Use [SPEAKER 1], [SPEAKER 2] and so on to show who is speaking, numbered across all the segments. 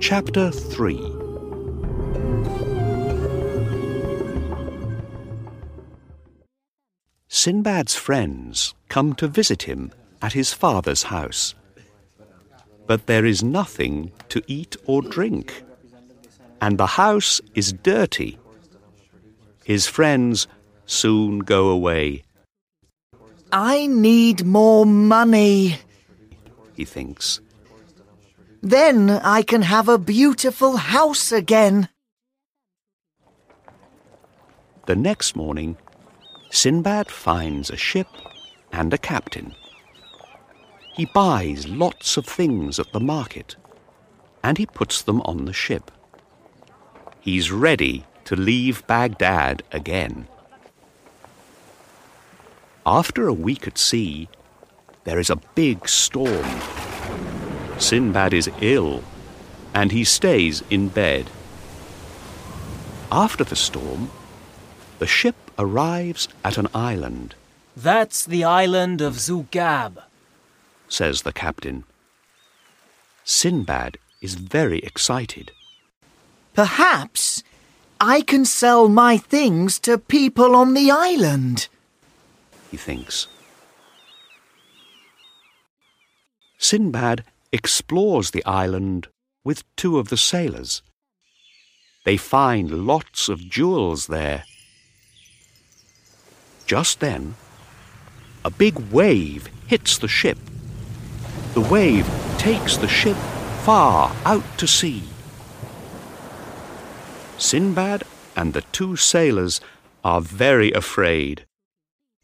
[SPEAKER 1] Chapter 3 Sinbad's friends come to visit him at his father's house. But there is nothing to eat or drink, and the house is dirty. His friends soon go away,
[SPEAKER 2] I need more money.
[SPEAKER 1] he thinks.
[SPEAKER 2] Then I can have a beautiful house again.
[SPEAKER 1] The next morning, Sinbad finds a ship and a captain. He buys lots of things at the market and he puts them on the ship. He's ready to leave Baghdad again. After a week at sea, there is a big storm. Sinbad is ill and he stays in bed. After the storm, the ship arrives at an island,
[SPEAKER 3] That's the island of Zugab.
[SPEAKER 1] says the captain. Sinbad is very excited.
[SPEAKER 2] Perhaps I can sell my things to people on the island.
[SPEAKER 1] He thinks. Sinbad explores the island with two of the sailors. They find lots of jewels there. Just then, a big wave hits the ship. The wave takes the ship far out to sea. Sinbad and the two sailors are very afraid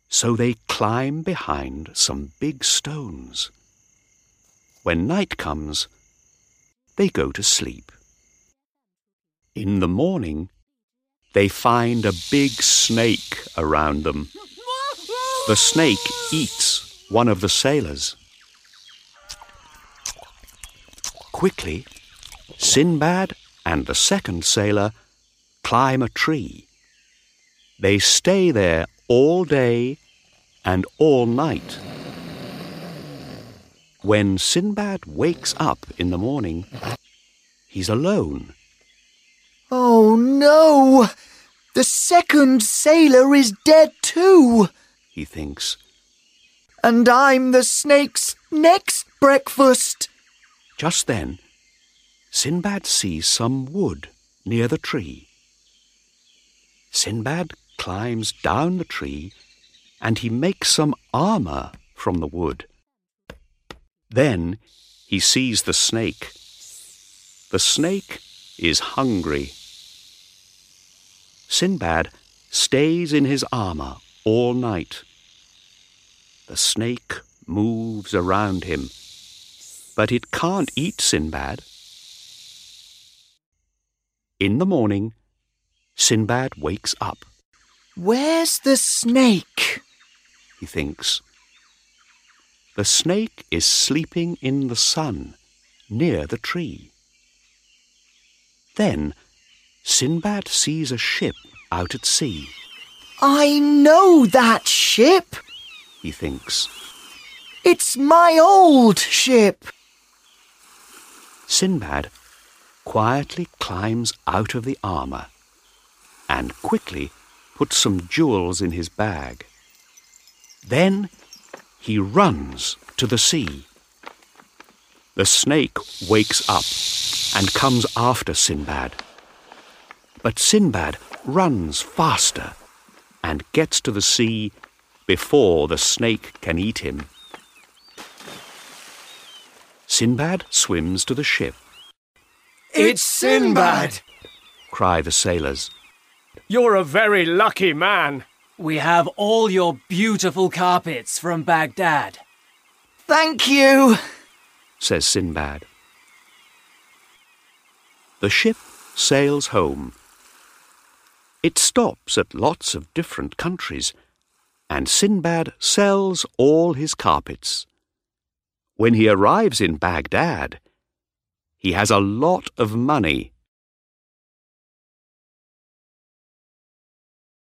[SPEAKER 1] so they climb behind some big stones. When night comes, they go to sleep. In the morning, they find a big snake around them. The snake eats one of the sailors. Quickly, Sinbad and the second sailor climb a tree. They stay there all day and all night. When Sinbad wakes up in the morning, he's alone.
[SPEAKER 2] Oh no! The second sailor is dead too,
[SPEAKER 1] He thinks.
[SPEAKER 2] and I'm the snake's next breakfast.
[SPEAKER 1] Just then, Sinbad sees some wood near the tree. Sinbad climbs down the tree and he makes some armor from the wood. Then he sees the snake. The snake is hungry. Sinbad stays in his armor all night. The snake moves around him, but it can't eat Sinbad. In the morning, Sinbad wakes up.
[SPEAKER 2] Where's the snake?
[SPEAKER 1] He thinks. The snake is sleeping in the sun near the tree. Then Sinbad sees a ship out at sea,
[SPEAKER 2] I know that ship.
[SPEAKER 1] he thinks.
[SPEAKER 2] It's my old ship.
[SPEAKER 1] Sinbad quietly climbs out of the armour and quickly puts some jewels in his bag. Then he runs to the sea. The snake wakes up and comes after Sinbad. But Sinbad runs faster and gets to the sea before the snake can eat him. Sinbad swims to the ship.
[SPEAKER 3] It's Sinbad!
[SPEAKER 1] cry the sailors.
[SPEAKER 4] You're a very lucky man.
[SPEAKER 3] We have all your beautiful carpets from Baghdad.
[SPEAKER 2] Thank you.
[SPEAKER 1] says Sinbad. The ship sails home. It stops at lots of different countries, and Sinbad sells all his carpets. When he arrives in Baghdad, he has a lot of money